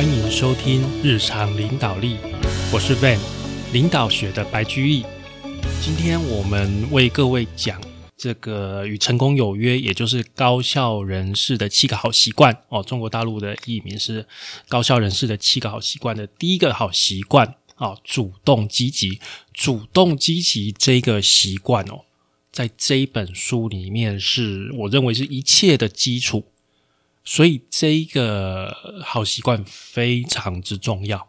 欢迎收听日常领导力，我是 Van，领导学的白居易。今天我们为各位讲这个与成功有约，也就是高效人士的七个好习惯哦。中国大陆的译名是高效人士的七个好习惯的第一个好习惯哦，主动积极。主动积极这个习惯哦，在这一本书里面是我认为是一切的基础。所以这一个好习惯非常之重要。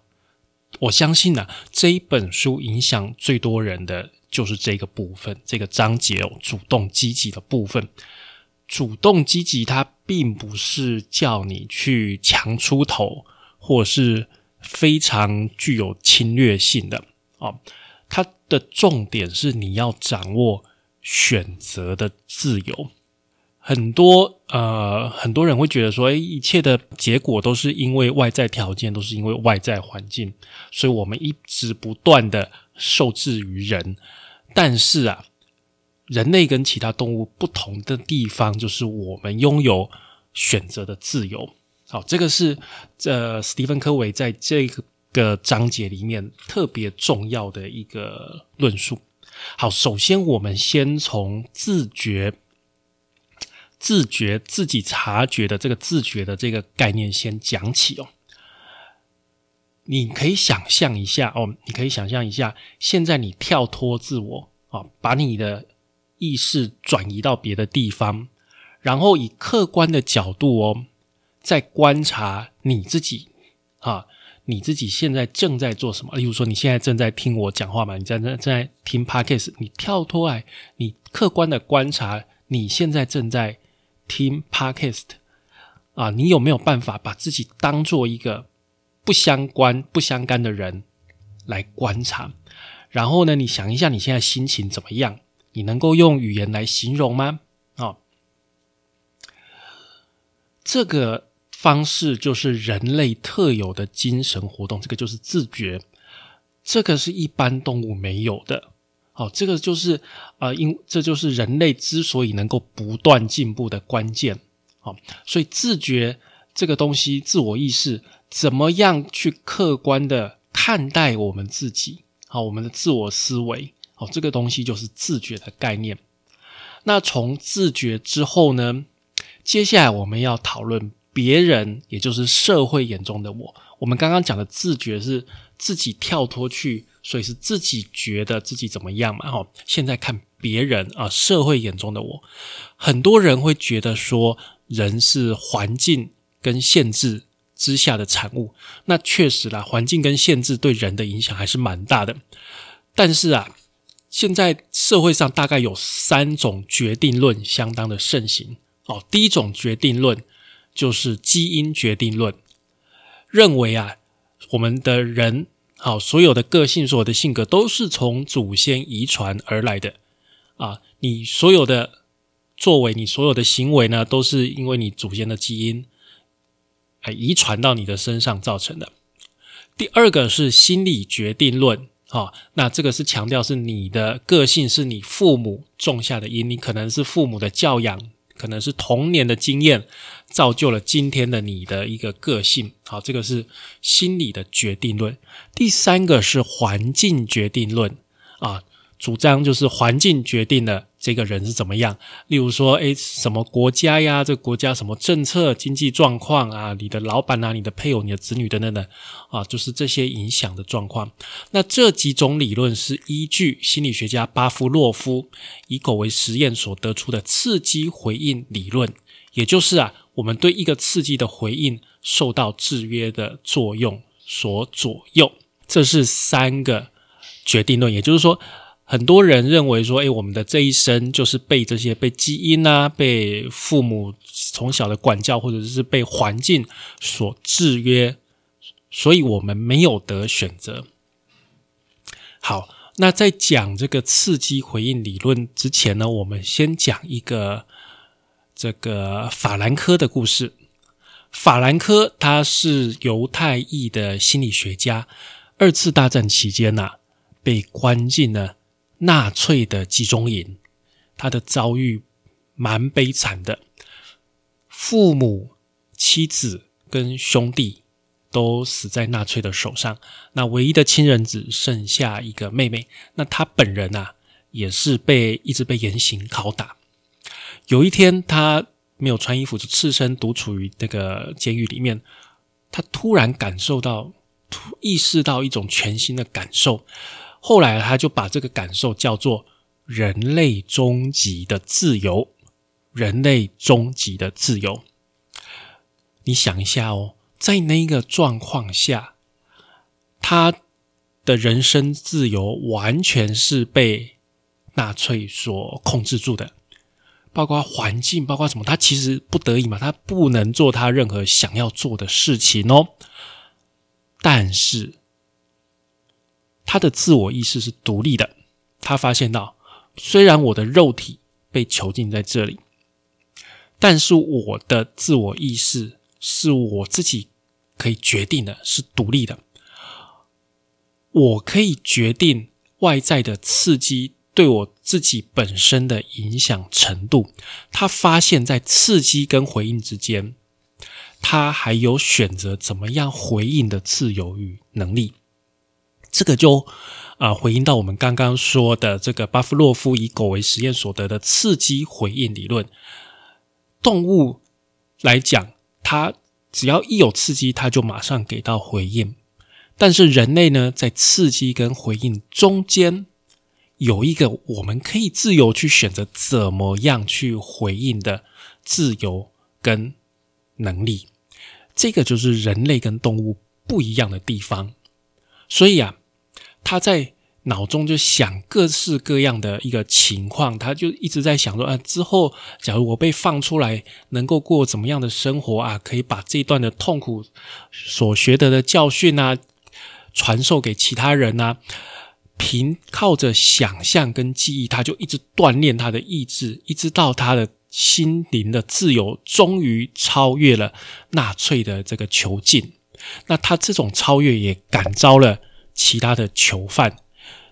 我相信呢，这一本书影响最多人的就是这个部分，这个章节哦，主动积极的部分。主动积极，它并不是叫你去强出头，或是非常具有侵略性的啊。它的重点是你要掌握选择的自由。很多呃，很多人会觉得说，诶，一切的结果都是因为外在条件，都是因为外在环境，所以我们一直不断的受制于人。但是啊，人类跟其他动物不同的地方，就是我们拥有选择的自由。好，这个是这史蒂芬科维在这个章节里面特别重要的一个论述。好，首先我们先从自觉。自觉自己察觉的这个自觉的这个概念先讲起哦，你可以想象一下哦，你可以想象一下，现在你跳脱自我啊，把你的意识转移到别的地方，然后以客观的角度哦，在观察你自己啊，你自己现在正在做什么？例如说，你现在正在听我讲话嘛？你在正在听 podcast，你跳脱来，你客观的观察，你现在正在。听 podcast 啊，你有没有办法把自己当做一个不相关、不相干的人来观察？然后呢，你想一下你现在心情怎么样？你能够用语言来形容吗？啊，这个方式就是人类特有的精神活动，这个就是自觉，这个是一般动物没有的。哦，这个就是啊，因这就是人类之所以能够不断进步的关键。好，所以自觉这个东西，自我意识怎么样去客观的看待我们自己？好，我们的自我思维，好，这个东西就是自觉的概念。那从自觉之后呢，接下来我们要讨论别人，也就是社会眼中的我。我们刚刚讲的自觉是自己跳脱去。所以是自己觉得自己怎么样嘛？哈，现在看别人啊，社会眼中的我，很多人会觉得说，人是环境跟限制之下的产物。那确实啦，环境跟限制对人的影响还是蛮大的。但是啊，现在社会上大概有三种决定论相当的盛行。哦，第一种决定论就是基因决定论，认为啊，我们的人。好，所有的个性，所有的性格，都是从祖先遗传而来的啊！你所有的作为，你所有的行为呢，都是因为你祖先的基因哎遗传到你的身上造成的。第二个是心理决定论，啊，那这个是强调是你的个性是你父母种下的因，你可能是父母的教养。可能是童年的经验造就了今天的你的一个个性，好，这个是心理的决定论。第三个是环境决定论啊。主张就是环境决定了这个人是怎么样，例如说，诶，什么国家呀？这国家什么政策、经济状况啊？你的老板啊，你的配偶、你的子女等等等啊，就是这些影响的状况。那这几种理论是依据心理学家巴夫洛夫以狗为实验所得出的刺激回应理论，也就是啊，我们对一个刺激的回应受到制约的作用所左右。这是三个决定论，也就是说。很多人认为说，哎，我们的这一生就是被这些被基因啊、被父母从小的管教，或者是被环境所制约，所以我们没有得选择。好，那在讲这个刺激回应理论之前呢，我们先讲一个这个法兰科的故事。法兰科他是犹太裔的心理学家，二次大战期间呐，被关进了。纳粹的集中营，他的遭遇蛮悲惨的，父母、妻子跟兄弟都死在纳粹的手上。那唯一的亲人只剩下一个妹妹。那他本人啊，也是被一直被严刑拷打。有一天，他没有穿衣服，就赤身独处于那个监狱里面。他突然感受到，突意识到一种全新的感受。后来，他就把这个感受叫做“人类终极的自由”。人类终极的自由。你想一下哦，在那个状况下，他的人生自由完全是被纳粹所控制住的，包括环境，包括什么，他其实不得已嘛，他不能做他任何想要做的事情哦。但是，他的自我意识是独立的。他发现到，虽然我的肉体被囚禁在这里。但是我的自我意识是我自己可以决定的，是独立的。我可以决定外在的刺激对我自己本身的影响程度。他发现，在刺激跟回应之间，他还有选择怎么样回应的自由与能力。这个就啊，回应到我们刚刚说的这个巴夫洛夫以狗为实验所得的刺激回应理论。动物来讲，它只要一有刺激，它就马上给到回应。但是人类呢，在刺激跟回应中间，有一个我们可以自由去选择怎么样去回应的自由跟能力。这个就是人类跟动物不一样的地方。所以啊，他在。脑中就想各式各样的一个情况，他就一直在想说啊，之后假如我被放出来，能够过怎么样的生活啊？可以把这段的痛苦所学得的教训啊，传授给其他人啊。凭靠着想象跟记忆，他就一直锻炼他的意志，一直到他的心灵的自由，终于超越了纳粹的这个囚禁。那他这种超越也感召了其他的囚犯。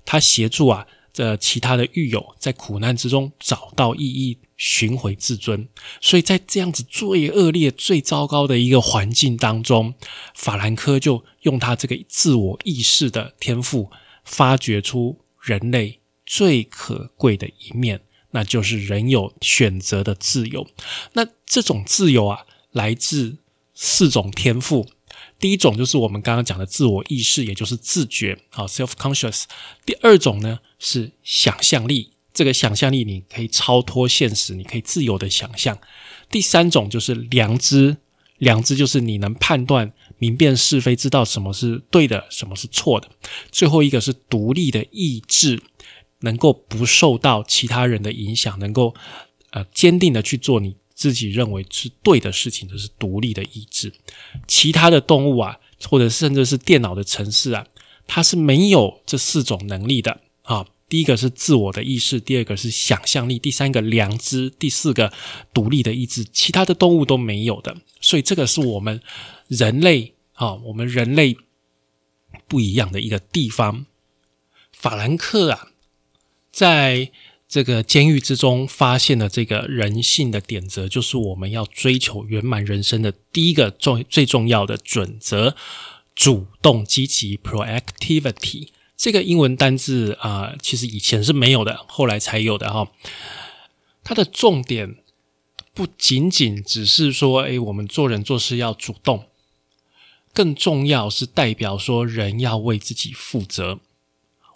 他协助啊，这其他的狱友在苦难之中找到意义，寻回自尊。所以在这样子最恶劣、最糟糕的一个环境当中，法兰克就用他这个自我意识的天赋，发掘出人类最可贵的一面，那就是人有选择的自由。那这种自由啊，来自四种天赋。第一种就是我们刚刚讲的自我意识，也就是自觉，好，self-conscious。第二种呢是想象力，这个想象力你可以超脱现实，你可以自由的想象。第三种就是良知，良知就是你能判断、明辨是非，知道什么是对的，什么是错的。最后一个是独立的意志，能够不受到其他人的影响，能够呃坚定的去做你。自己认为是对的事情，就是独立的意志。其他的动物啊，或者甚至是电脑的城市啊，它是没有这四种能力的啊。第一个是自我的意识，第二个是想象力，第三个良知，第四个独立的意志。其他的动物都没有的，所以这个是我们人类啊，我们人类不一样的一个地方。法兰克啊，在。这个监狱之中发现的这个人性的点则，就是我们要追求圆满人生的第一个重最重要的准则——主动积极 （proactivity）。这个英文单字啊，其实以前是没有的，后来才有的哈。它的重点不仅仅只是说，哎，我们做人做事要主动，更重要是代表说，人要为自己负责。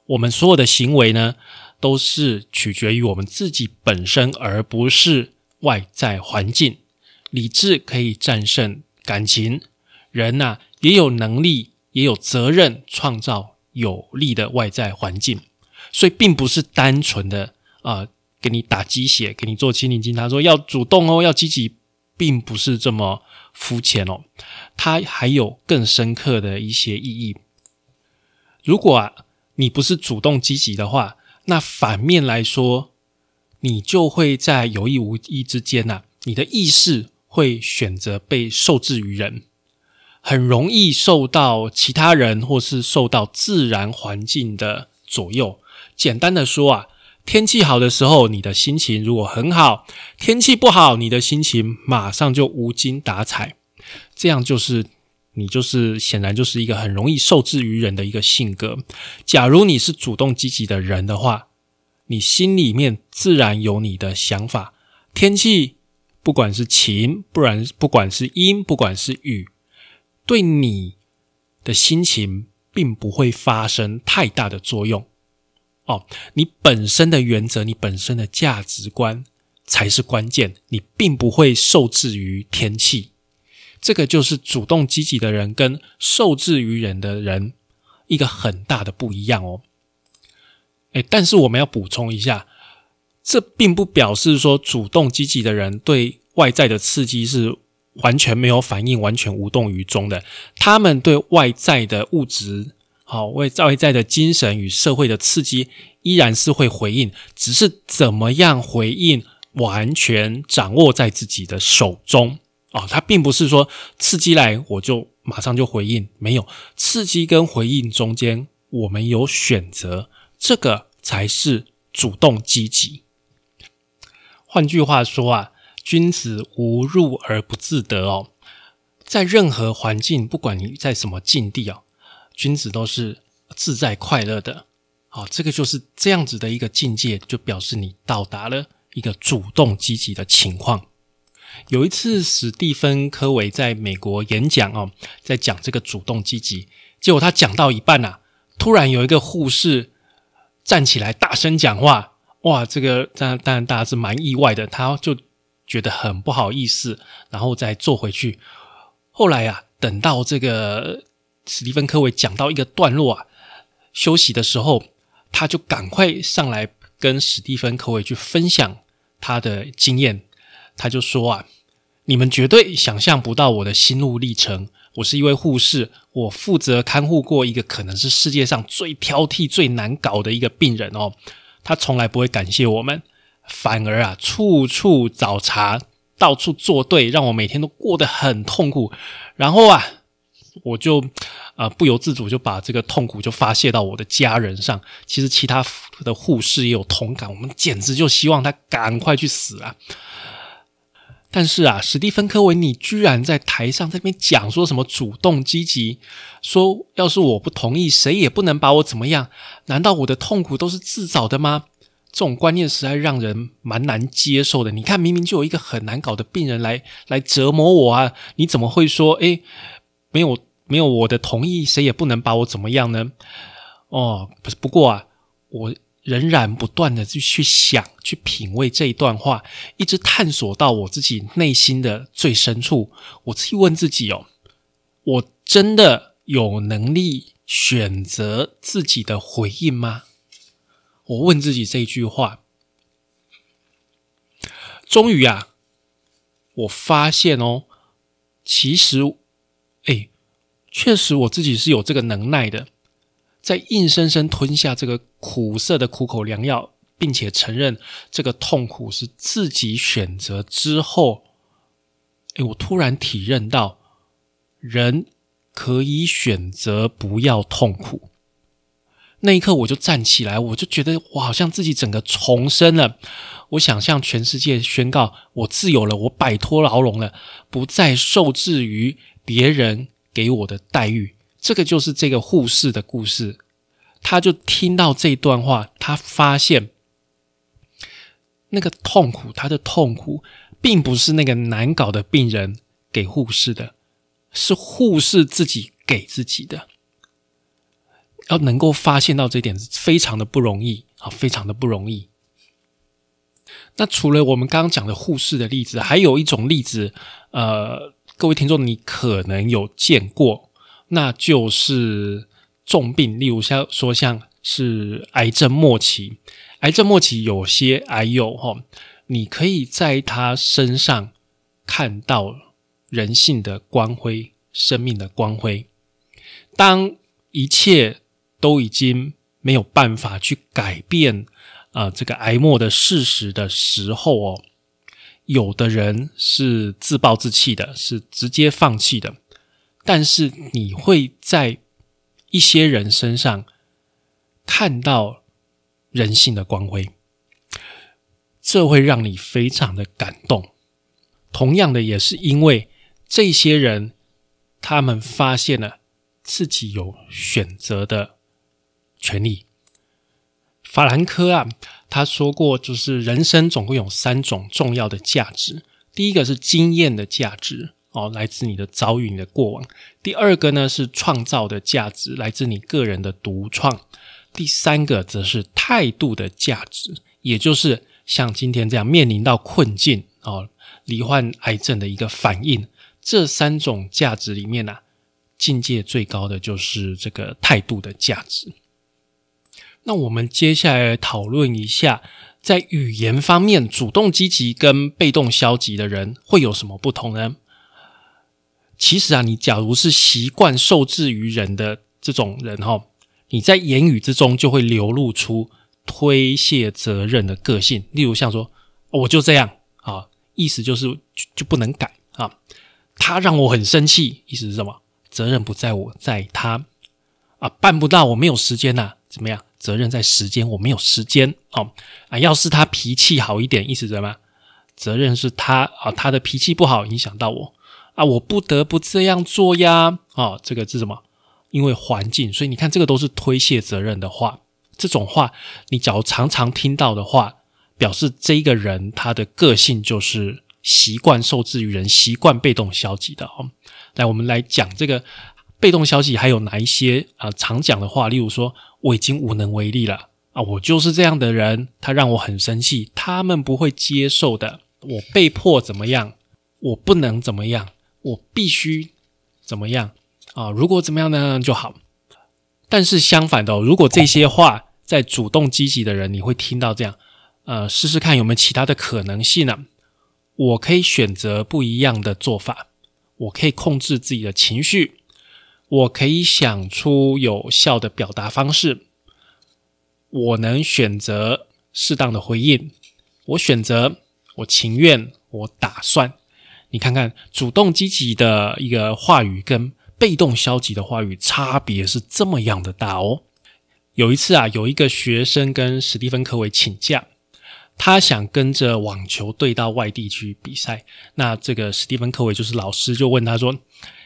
我们所有的行为呢？都是取决于我们自己本身，而不是外在环境。理智可以战胜感情，人呐也有能力，也有责任创造有利的外在环境。所以，并不是单纯的啊，给你打鸡血，给你做心灵鸡汤，说要主动哦，要积极，并不是这么肤浅哦。它还有更深刻的一些意义。如果啊，你不是主动积极的话，那反面来说，你就会在有意无意之间呐，你的意识会选择被受制于人，很容易受到其他人或是受到自然环境的左右。简单的说啊，天气好的时候，你的心情如果很好；天气不好，你的心情马上就无精打采。这样就是你就是显然就是一个很容易受制于人的一个性格。假如你是主动积极的人的话，你心里面自然有你的想法。天气不管是晴，不然不管是阴，不管是雨，对你的心情并不会发生太大的作用。哦，你本身的原则，你本身的价值观才是关键。你并不会受制于天气。这个就是主动积极的人跟受制于人的人一个很大的不一样哦。哎，但是我们要补充一下，这并不表示说主动积极的人对外在的刺激是完全没有反应、完全无动于衷的。他们对外在的物质、好外外在的精神与社会的刺激依然是会回应，只是怎么样回应，完全掌握在自己的手中。啊，它并不是说刺激来我就马上就回应，没有刺激跟回应中间我们有选择，这个才是主动积极。换句话说啊，君子无入而不自得哦，在任何环境，不管你在什么境地哦，君子都是自在快乐的。好，这个就是这样子的一个境界，就表示你到达了一个主动积极的情况。有一次，史蒂芬·科维在美国演讲哦，在讲这个主动积极。结果他讲到一半呐，突然有一个护士站起来大声讲话。哇，这个当然当然大家是蛮意外的，他就觉得很不好意思，然后再坐回去。后来啊，等到这个史蒂芬·科维讲到一个段落啊，休息的时候，他就赶快上来跟史蒂芬·科维去分享他的经验。他就说啊，你们绝对想象不到我的心路历程。我是一位护士，我负责看护过一个可能是世界上最挑剔、最难搞的一个病人哦。他从来不会感谢我们，反而啊，处处找茬，到处作对，让我每天都过得很痛苦。然后啊，我就啊不由自主就把这个痛苦就发泄到我的家人上。其实其他的护士也有同感，我们简直就希望他赶快去死啊！但是啊，史蒂芬·科维，你居然在台上这边讲说什么主动积极，说要是我不同意，谁也不能把我怎么样？难道我的痛苦都是自找的吗？这种观念实在让人蛮难接受的。你看，明明就有一个很难搞的病人来来折磨我啊，你怎么会说，诶，没有没有我的同意，谁也不能把我怎么样呢？哦，不，过啊，我。仍然不断的去去想、去品味这一段话，一直探索到我自己内心的最深处。我自己问自己哦，我真的有能力选择自己的回应吗？我问自己这一句话。终于啊，我发现哦，其实，哎，确实我自己是有这个能耐的。在硬生生吞下这个苦涩的苦口良药，并且承认这个痛苦是自己选择之后，哎，我突然体认到，人可以选择不要痛苦。那一刻，我就站起来，我就觉得我好像自己整个重生了。我想向全世界宣告：我自由了，我摆脱牢笼了，不再受制于别人给我的待遇。这个就是这个护士的故事，他就听到这段话，他发现那个痛苦，他的痛苦并不是那个难搞的病人给护士的，是护士自己给自己的。要能够发现到这一点，非常的不容易啊，非常的不容易。那除了我们刚刚讲的护士的例子，还有一种例子，呃，各位听众，你可能有见过。那就是重病，例如像说像是癌症末期，癌症末期有些癌友哈，你可以在他身上看到人性的光辉、生命的光辉。当一切都已经没有办法去改变啊这个癌末的事实的时候哦，有的人是自暴自弃的，是直接放弃的。但是你会在一些人身上看到人性的光辉，这会让你非常的感动。同样的，也是因为这些人他们发现了自己有选择的权利。法兰科啊，他说过，就是人生总共有三种重要的价值。第一个是经验的价值，哦，来自你的遭遇、你的过往；第二个呢是创造的价值，来自你个人的独创；第三个则是态度的价值，也就是像今天这样面临到困境，哦，罹患癌症的一个反应。这三种价值里面呢，境界最高的就是这个态度的价值。那我们接下来讨论一下，在语言方面，主动积极跟被动消极的人会有什么不同呢？其实啊，你假如是习惯受制于人的这种人哈，你在言语之中就会流露出推卸责任的个性。例如像说，我就这样啊，意思就是就就不能改啊。他让我很生气，意思是什么？责任不在我，在他啊，办不到，我没有时间呐，怎么样？责任在时间，我没有时间哦啊！要是他脾气好一点，意思什么？责任是他啊，他的脾气不好，影响到我啊，我不得不这样做呀！啊，这个是什么？因为环境，所以你看，这个都是推卸责任的话。这种话，你假如常常听到的话，表示这一个人他的个性就是习惯受制于人，习惯被动消极的哦。来，我们来讲这个被动消极还有哪一些啊常讲的话，例如说。我已经无能为力了啊！我就是这样的人，他让我很生气，他们不会接受的。我被迫怎么样？我不能怎么样？我必须怎么样啊？如果怎么样呢就好。但是相反的，如果这些话在主动积极的人，你会听到这样，呃，试试看有没有其他的可能性呢？我可以选择不一样的做法，我可以控制自己的情绪。我可以想出有效的表达方式，我能选择适当的回应，我选择，我情愿，我打算。你看看，主动积极的一个话语跟被动消极的话语差别是这么样的大哦。有一次啊，有一个学生跟史蒂芬·科维请假，他想跟着网球队到外地去比赛。那这个史蒂芬·科维就是老师，就问他说。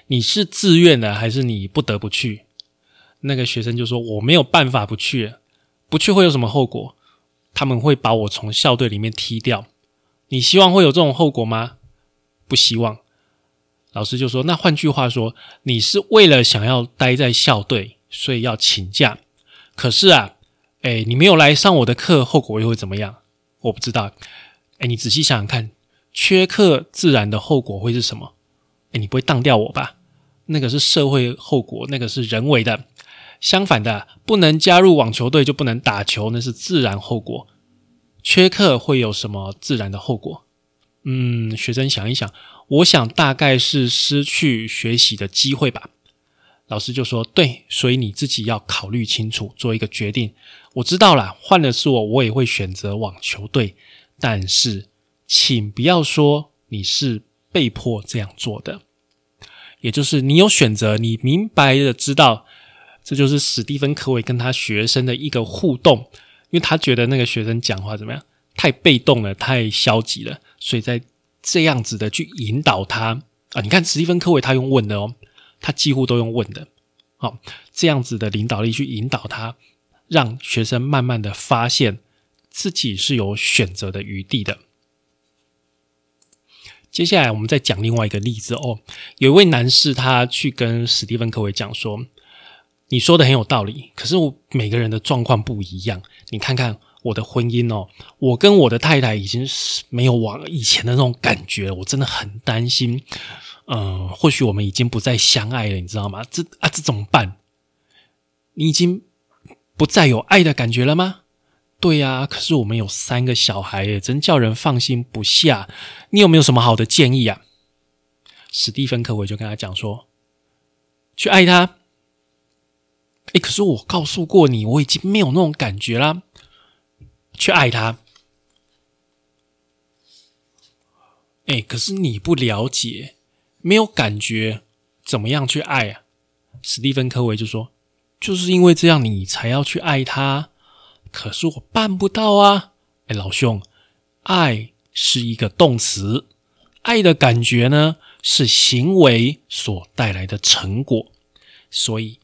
你是自愿的还是你不得不去？那个学生就说：“我没有办法不去，不去会有什么后果？他们会把我从校队里面踢掉。你希望会有这种后果吗？不希望。”老师就说：“那换句话说，你是为了想要待在校队，所以要请假。可是啊，哎，你没有来上我的课，后果又会怎么样？我不知道。哎，你仔细想想看，缺课自然的后果会是什么？哎，你不会当掉我吧？”那个是社会后果，那个是人为的。相反的，不能加入网球队就不能打球，那是自然后果。缺课会有什么自然的后果？嗯，学生想一想，我想大概是失去学习的机会吧。老师就说：“对，所以你自己要考虑清楚，做一个决定。我知道了，换的是我，我也会选择网球队。但是，请不要说你是被迫这样做的。”也就是你有选择，你明白的知道，这就是史蒂芬·科维跟他学生的一个互动，因为他觉得那个学生讲话怎么样，太被动了，太消极了，所以在这样子的去引导他啊。你看史蒂芬·科维他用问的哦，他几乎都用问的，好，这样子的领导力去引导他，让学生慢慢的发现自己是有选择的余地的。接下来我们再讲另外一个例子哦。有一位男士，他去跟史蒂芬·科维讲说：“你说的很有道理，可是我每个人的状况不一样。你看看我的婚姻哦，我跟我的太太已经是没有往以前的那种感觉，我真的很担心。嗯，或许我们已经不再相爱了，你知道吗？这啊，这怎么办？你已经不再有爱的感觉了吗？”对呀，可是我们有三个小孩耶，真叫人放心不下。你有没有什么好的建议啊？史蒂芬·科维就跟他讲说：“去爱他。”哎，可是我告诉过你，我已经没有那种感觉啦。去爱他。哎，可是你不了解，没有感觉，怎么样去爱啊？史蒂芬·科维就说：“就是因为这样，你才要去爱他。”可是我办不到啊！哎，老兄，爱是一个动词，爱的感觉呢是行为所带来的成果。所以，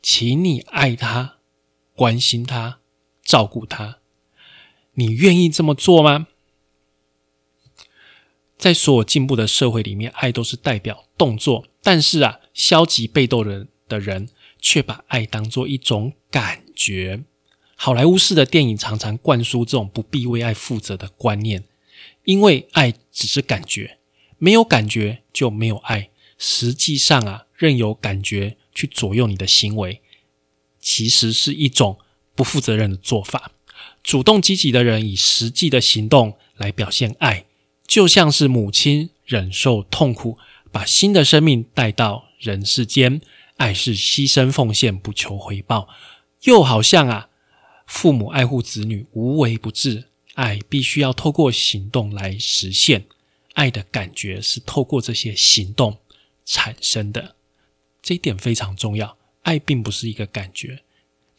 请你爱他、关心他、照顾他。你愿意这么做吗？在所有进步的社会里面，爱都是代表动作，但是啊，消极被动的的人却把爱当做一种感觉。好莱坞式的电影常常灌输这种不必为爱负责的观念，因为爱只是感觉，没有感觉就没有爱。实际上啊，任由感觉去左右你的行为，其实是一种不负责任的做法。主动积极的人以实际的行动来表现爱，就像是母亲忍受痛苦，把新的生命带到人世间。爱是牺牲奉献，不求回报，又好像啊。父母爱护子女，无微不至。爱必须要透过行动来实现，爱的感觉是透过这些行动产生的。这一点非常重要。爱并不是一个感觉，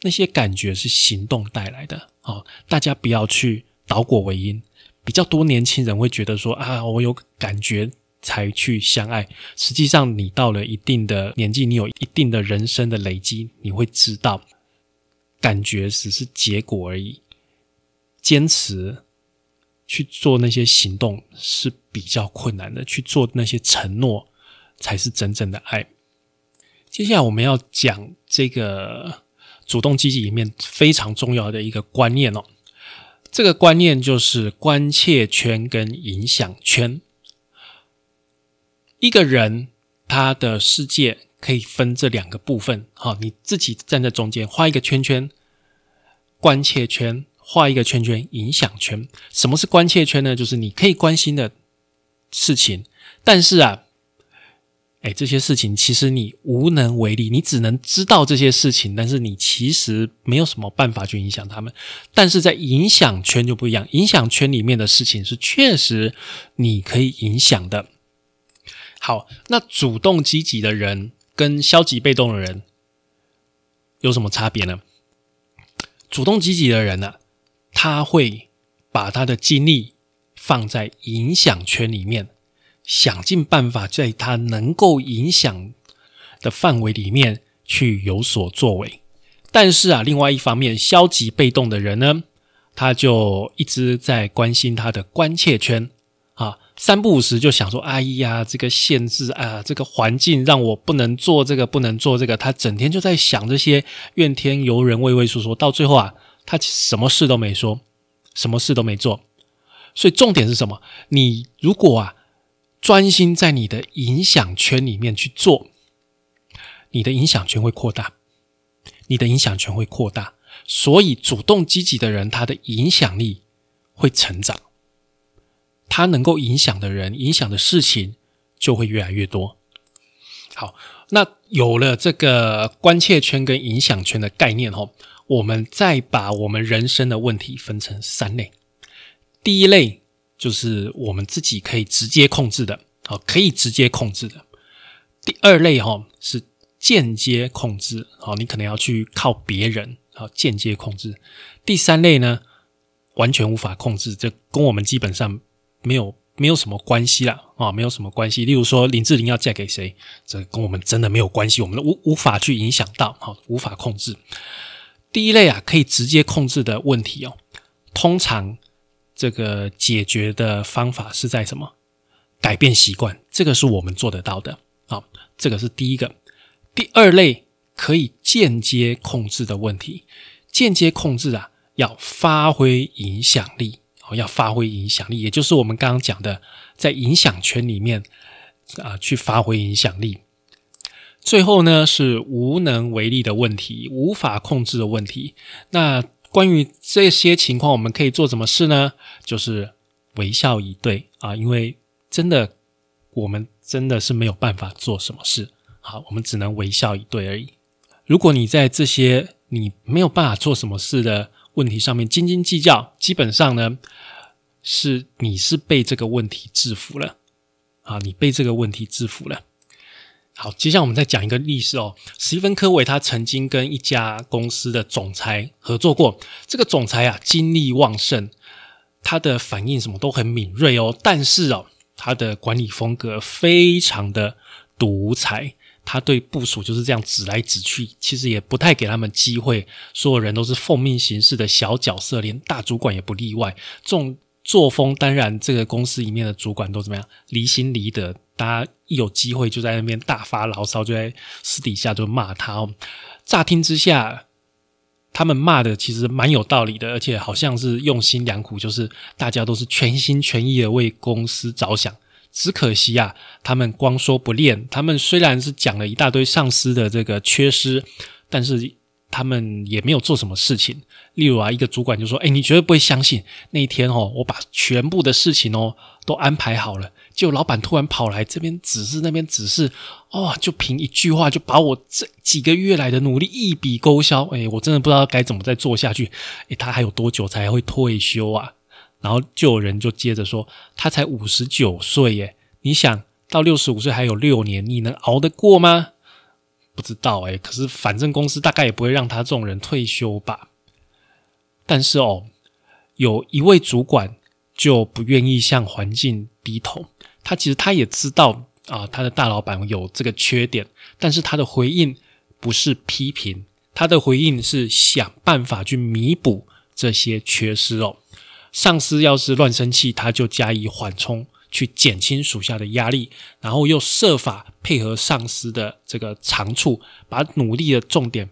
那些感觉是行动带来的。好，大家不要去倒果为因。比较多年轻人会觉得说啊，我有感觉才去相爱。实际上，你到了一定的年纪，你有一定的人生的累积，你会知道。感觉只是结果而已，坚持去做那些行动是比较困难的，去做那些承诺才是真正的爱。接下来我们要讲这个主动积极里面非常重要的一个观念哦，这个观念就是关切圈跟影响圈。一个人他的世界。可以分这两个部分，好，你自己站在中间，画一个圈圈，关切圈，画一个圈圈，影响圈。什么是关切圈呢？就是你可以关心的事情，但是啊，哎，这些事情其实你无能为力，你只能知道这些事情，但是你其实没有什么办法去影响他们。但是在影响圈就不一样，影响圈里面的事情是确实你可以影响的。好，那主动积极的人。跟消极被动的人有什么差别呢？主动积极的人呢，他会把他的精力放在影响圈里面，想尽办法在他能够影响的范围里面去有所作为。但是啊，另外一方面，消极被动的人呢，他就一直在关心他的关切圈啊。三不五时就想说：“哎呀，这个限制啊，这个环境让我不能做这个，不能做这个。”他整天就在想这些怨天尤人、畏畏缩缩，到最后啊，他什么事都没说，什么事都没做。所以重点是什么？你如果啊专心在你的影响圈里面去做，你的影响圈会扩大，你的影响圈会扩大。所以主动积极的人，他的影响力会成长。他能够影响的人、影响的事情就会越来越多。好，那有了这个关切圈跟影响圈的概念后，我们再把我们人生的问题分成三类。第一类就是我们自己可以直接控制的，好，可以直接控制的。第二类哈是间接控制，好，你可能要去靠别人，好，间接控制。第三类呢，完全无法控制，这跟我们基本上。没有没有什么关系啦，啊，没有什么关系。例如说林志玲要嫁给谁，这跟我们真的没有关系，我们无无法去影响到，好，无法控制。第一类啊，可以直接控制的问题哦，通常这个解决的方法是在什么？改变习惯，这个是我们做得到的，啊，这个是第一个。第二类可以间接控制的问题，间接控制啊，要发挥影响力哦。要发挥影响力，也就是我们刚刚讲的，在影响圈里面啊，去发挥影响力。最后呢，是无能为力的问题，无法控制的问题。那关于这些情况，我们可以做什么事呢？就是微笑以对啊，因为真的，我们真的是没有办法做什么事。好，我们只能微笑以对而已。如果你在这些你没有办法做什么事的。问题上面斤斤计较，基本上呢，是你是被这个问题制服了啊，你被这个问题制服了。好，接下来我们再讲一个例子哦。史蒂芬科维他曾经跟一家公司的总裁合作过，这个总裁啊精力旺盛，他的反应什么都很敏锐哦。但是哦，他的管理风格非常的独裁，他对部署就是这样指来指去，其实也不太给他们机会，所有人都是奉命行事的小角色，连大主管也不例外。这种作风，当然这个公司里面的主管都怎么样，离心离德，大家一有机会就在那边大发牢骚，就在私底下就骂他。哦。乍听之下。他们骂的其实蛮有道理的，而且好像是用心良苦，就是大家都是全心全意的为公司着想。只可惜啊，他们光说不练。他们虽然是讲了一大堆上司的这个缺失，但是他们也没有做什么事情。例如啊，一个主管就说：“哎，你绝对不会相信，那一天哦，我把全部的事情哦都安排好了。”就老板突然跑来这边指示那边指示，哦，就凭一句话就把我这几个月来的努力一笔勾销。哎，我真的不知道该怎么再做下去。哎，他还有多久才会退休啊？然后就有人就接着说，他才五十九岁耶，你想到六十五岁还有六年，你能熬得过吗？不知道哎，可是反正公司大概也不会让他这种人退休吧。但是哦，有一位主管就不愿意向环境低头。他其实他也知道啊，他的大老板有这个缺点，但是他的回应不是批评，他的回应是想办法去弥补这些缺失哦。上司要是乱生气，他就加以缓冲，去减轻属下的压力，然后又设法配合上司的这个长处，把努力的重点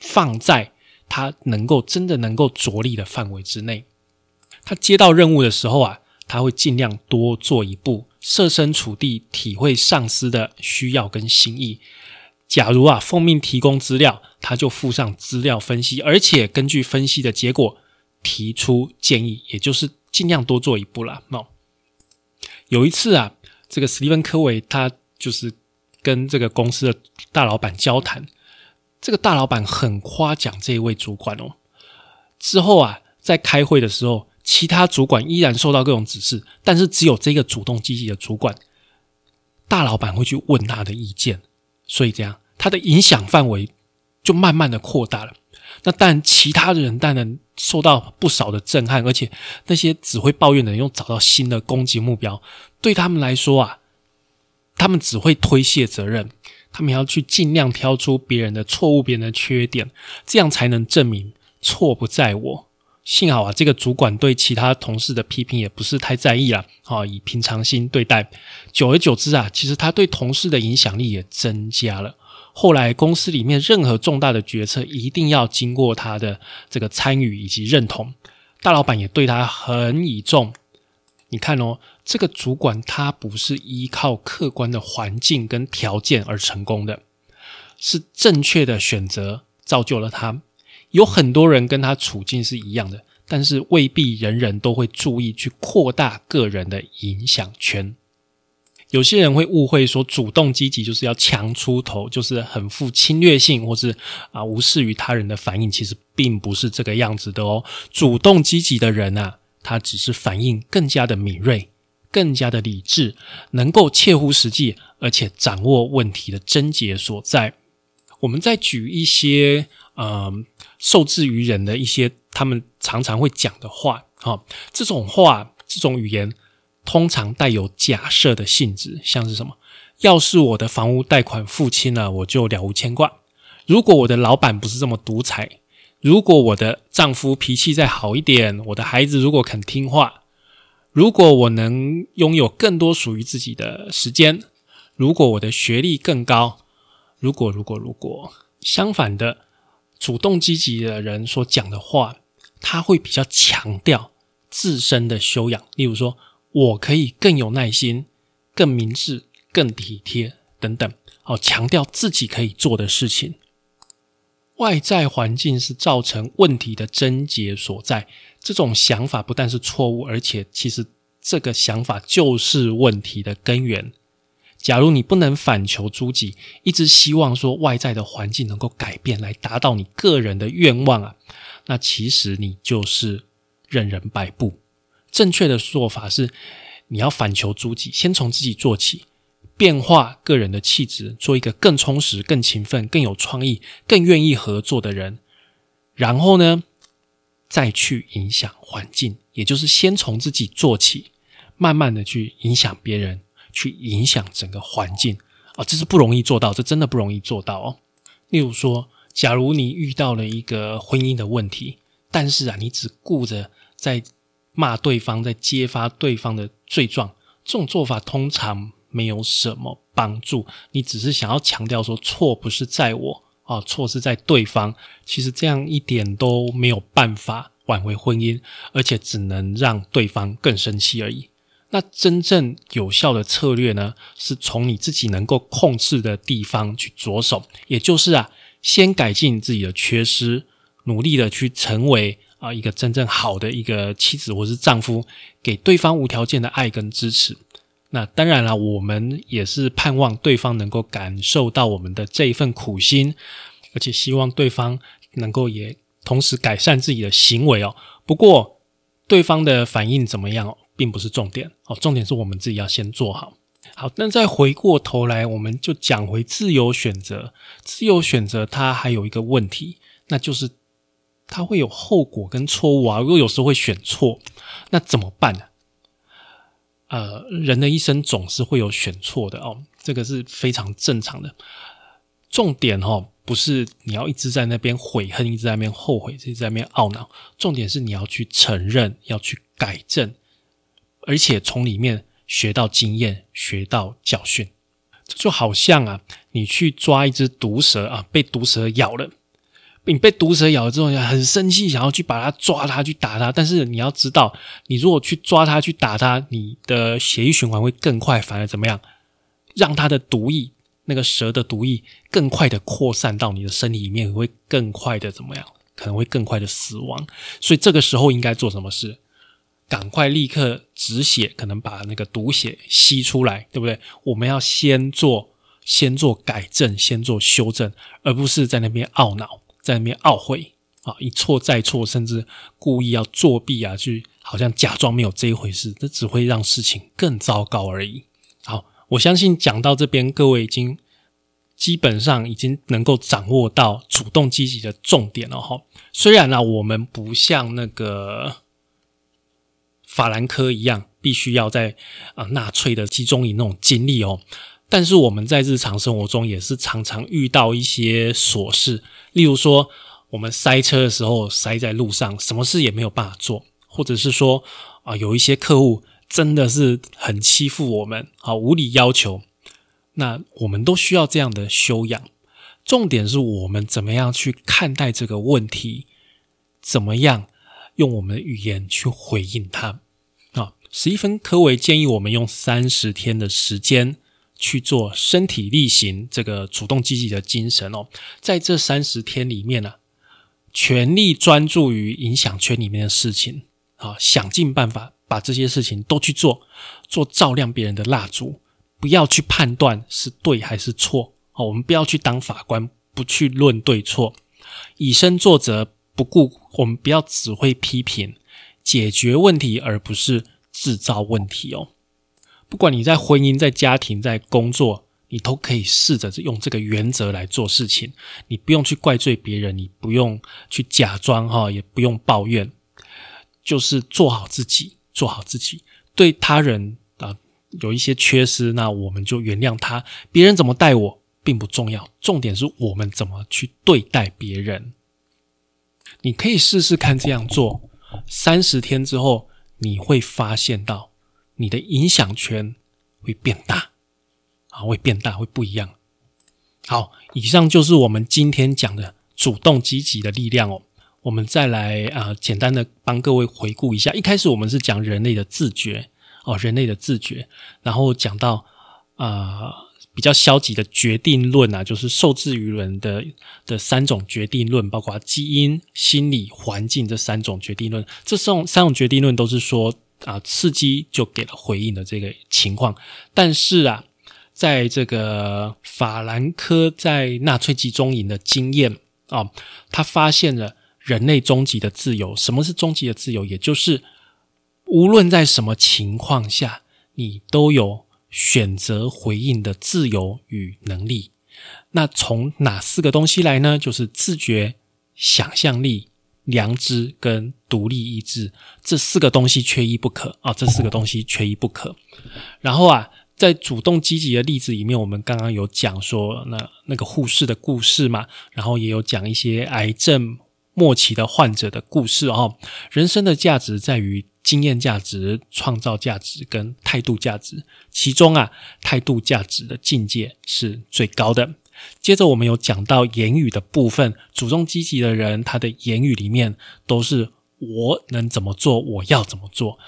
放在他能够真的能够着力的范围之内。他接到任务的时候啊。他会尽量多做一步，设身处地体会上司的需要跟心意。假如啊，奉命提供资料，他就附上资料分析，而且根据分析的结果提出建议，也就是尽量多做一步了。喏，有一次啊，这个史蒂芬科维他就是跟这个公司的大老板交谈，这个大老板很夸奖这一位主管哦。之后啊，在开会的时候。其他主管依然受到各种指示，但是只有这个主动积极的主管，大老板会去问他的意见，所以这样他的影响范围就慢慢的扩大了。那但其他的人当然受到不少的震撼，而且那些只会抱怨的人又找到新的攻击目标，对他们来说啊，他们只会推卸责任，他们要去尽量挑出别人的错误、别人的缺点，这样才能证明错不在我。幸好啊，这个主管对其他同事的批评也不是太在意了，啊，以平常心对待。久而久之啊，其实他对同事的影响力也增加了。后来公司里面任何重大的决策，一定要经过他的这个参与以及认同。大老板也对他很倚重。你看哦，这个主管他不是依靠客观的环境跟条件而成功的，是正确的选择造就了他。有很多人跟他处境是一样的，但是未必人人都会注意去扩大个人的影响圈。有些人会误会说，主动积极就是要强出头，就是很富侵略性，或是啊无视于他人的反应。其实并不是这个样子的哦。主动积极的人啊，他只是反应更加的敏锐，更加的理智，能够切乎实际，而且掌握问题的症结所在。我们再举一些嗯。受制于人的一些，他们常常会讲的话，哈，这种话，这种语言，通常带有假设的性质，像是什么？要是我的房屋贷款付清了，我就了无牵挂；如果我的老板不是这么独裁，如果我的丈夫脾气再好一点，我的孩子如果肯听话，如果我能拥有更多属于自己的时间，如果我的学历更高，如果如果如果，相反的。主动积极的人所讲的话，他会比较强调自身的修养，例如说，我可以更有耐心、更明智、更体贴等等，好强调自己可以做的事情。外在环境是造成问题的症结所在，这种想法不但是错误，而且其实这个想法就是问题的根源。假如你不能反求诸己，一直希望说外在的环境能够改变来达到你个人的愿望啊，那其实你就是任人摆布。正确的做法是，你要反求诸己，先从自己做起，变化个人的气质，做一个更充实、更勤奋、更有创意、更愿意合作的人。然后呢，再去影响环境，也就是先从自己做起。慢慢的去影响别人，去影响整个环境啊，这是不容易做到，这真的不容易做到哦。例如说，假如你遇到了一个婚姻的问题，但是啊，你只顾着在骂对方，在揭发对方的罪状，这种做法通常没有什么帮助。你只是想要强调说，错不是在我啊，错是在对方。其实这样一点都没有办法挽回婚姻，而且只能让对方更生气而已。那真正有效的策略呢，是从你自己能够控制的地方去着手，也就是啊，先改进自己的缺失，努力的去成为啊一个真正好的一个妻子或是丈夫，给对方无条件的爱跟支持。那当然了，我们也是盼望对方能够感受到我们的这一份苦心，而且希望对方能够也同时改善自己的行为哦。不过，对方的反应怎么样？并不是重点哦，重点是我们自己要先做好。好，那再回过头来，我们就讲回自由选择。自由选择它还有一个问题，那就是它会有后果跟错误啊。如果有时候会选错，那怎么办呢？呃，人的一生总是会有选错的哦，这个是非常正常的。重点哦，不是你要一直在那边悔恨，一直在那边后悔，一直在那边懊恼。重点是你要去承认，要去改正。而且从里面学到经验，学到教训，这就好像啊，你去抓一只毒蛇啊，被毒蛇咬了，你被毒蛇咬了之后，很生气，想要去把它抓它，去打它。但是你要知道，你如果去抓它，去打它，你的血液循环会更快，反而怎么样，让它的毒液，那个蛇的毒液更快的扩散到你的身体里面，会更快的怎么样？可能会更快的死亡。所以这个时候应该做什么事？赶快立刻止血，可能把那个毒血吸出来，对不对？我们要先做，先做改正，先做修正，而不是在那边懊恼，在那边懊悔啊！一错再错，甚至故意要作弊啊，去好像假装没有这一回事，这只会让事情更糟糕而已。好，我相信讲到这边，各位已经基本上已经能够掌握到主动积极的重点了哈。虽然呢，我们不像那个。法兰科一样，必须要在啊纳粹的集中营那种经历哦。但是我们在日常生活中也是常常遇到一些琐事，例如说我们塞车的时候塞在路上，什么事也没有办法做，或者是说啊有一些客户真的是很欺负我们啊无理要求，那我们都需要这样的修养。重点是我们怎么样去看待这个问题，怎么样用我们的语言去回应他。啊史蒂芬·科维建议我们用三十天的时间去做身体力行，这个主动积极的精神哦。在这三十天里面呢，全力专注于影响圈里面的事情啊，想尽办法把这些事情都去做，做照亮别人的蜡烛。不要去判断是对还是错哦，我们不要去当法官，不去论对错，以身作则，不顾我们不要只会批评，解决问题，而不是。制造问题哦，不管你在婚姻、在家庭、在工作，你都可以试着用这个原则来做事情。你不用去怪罪别人，你不用去假装哈，也不用抱怨，就是做好自己，做好自己。对他人啊有一些缺失，那我们就原谅他。别人怎么待我并不重要，重点是我们怎么去对待别人。你可以试试看这样做，三十天之后。你会发现到你的影响圈会变大，啊，会变大，会不一样。好，以上就是我们今天讲的主动积极的力量哦。我们再来啊，简单的帮各位回顾一下。一开始我们是讲人类的自觉哦，人类的自觉，然后讲到啊。比较消极的决定论啊，就是受制于人的的三种决定论，包括基因、心理、环境这三种决定论。这三种三种决定论都是说啊，刺激就给了回应的这个情况。但是啊，在这个法兰科在纳粹集中营的经验啊，他发现了人类终极的自由。什么是终极的自由？也就是无论在什么情况下，你都有。选择回应的自由与能力，那从哪四个东西来呢？就是自觉、想象力、良知跟独立意志这四个东西缺一不可啊！这四个东西缺一不可。然后啊，在主动积极的例子里面，我们刚刚有讲说那那个护士的故事嘛，然后也有讲一些癌症末期的患者的故事哦。人生的价值在于经验价值、创造价值跟态度价值，其中啊，态度价值的境界是最高的。接着我们有讲到言语的部分，主动积极的人，他的言语里面都是我能怎么做，我要怎么做。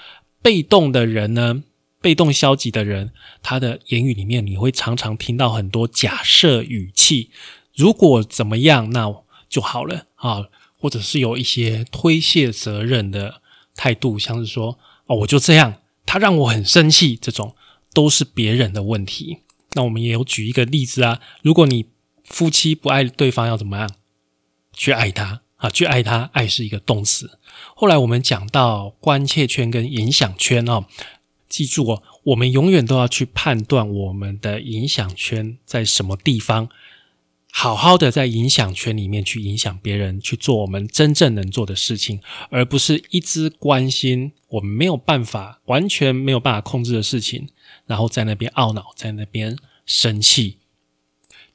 被动的人呢，被动消极的人，他的言语里面你会常常听到很多假设语气，如果怎么样那就好了啊，或者是有一些推卸责任的态度，像是说哦我就这样，他让我很生气，这种都是别人的问题。那我们也有举一个例子啊，如果你夫妻不爱对方，要怎么样去爱他啊？去爱他，爱是一个动词。后来我们讲到关切圈跟影响圈哦，记住哦，我们永远都要去判断我们的影响圈在什么地方，好好的在影响圈里面去影响别人，去做我们真正能做的事情，而不是一直关心我们没有办法、完全没有办法控制的事情。然后在那边懊恼，在那边生气。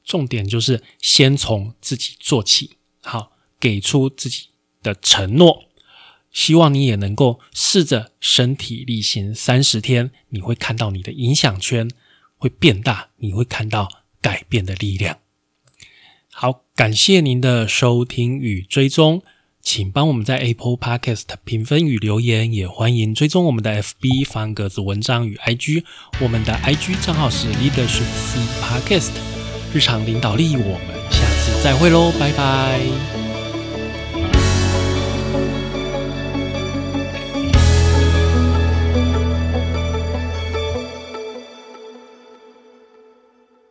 重点就是先从自己做起，好，给出自己的承诺。希望你也能够试着身体力行三十天，你会看到你的影响圈会变大，你会看到改变的力量。好，感谢您的收听与追踪。请帮我们在 Apple Podcast 评分与留言，也欢迎追踪我们的 FB 方格子文章与 IG。我们的 IG 账号是 Leadership C Podcast，日常领导力。我们下次再会喽，拜拜。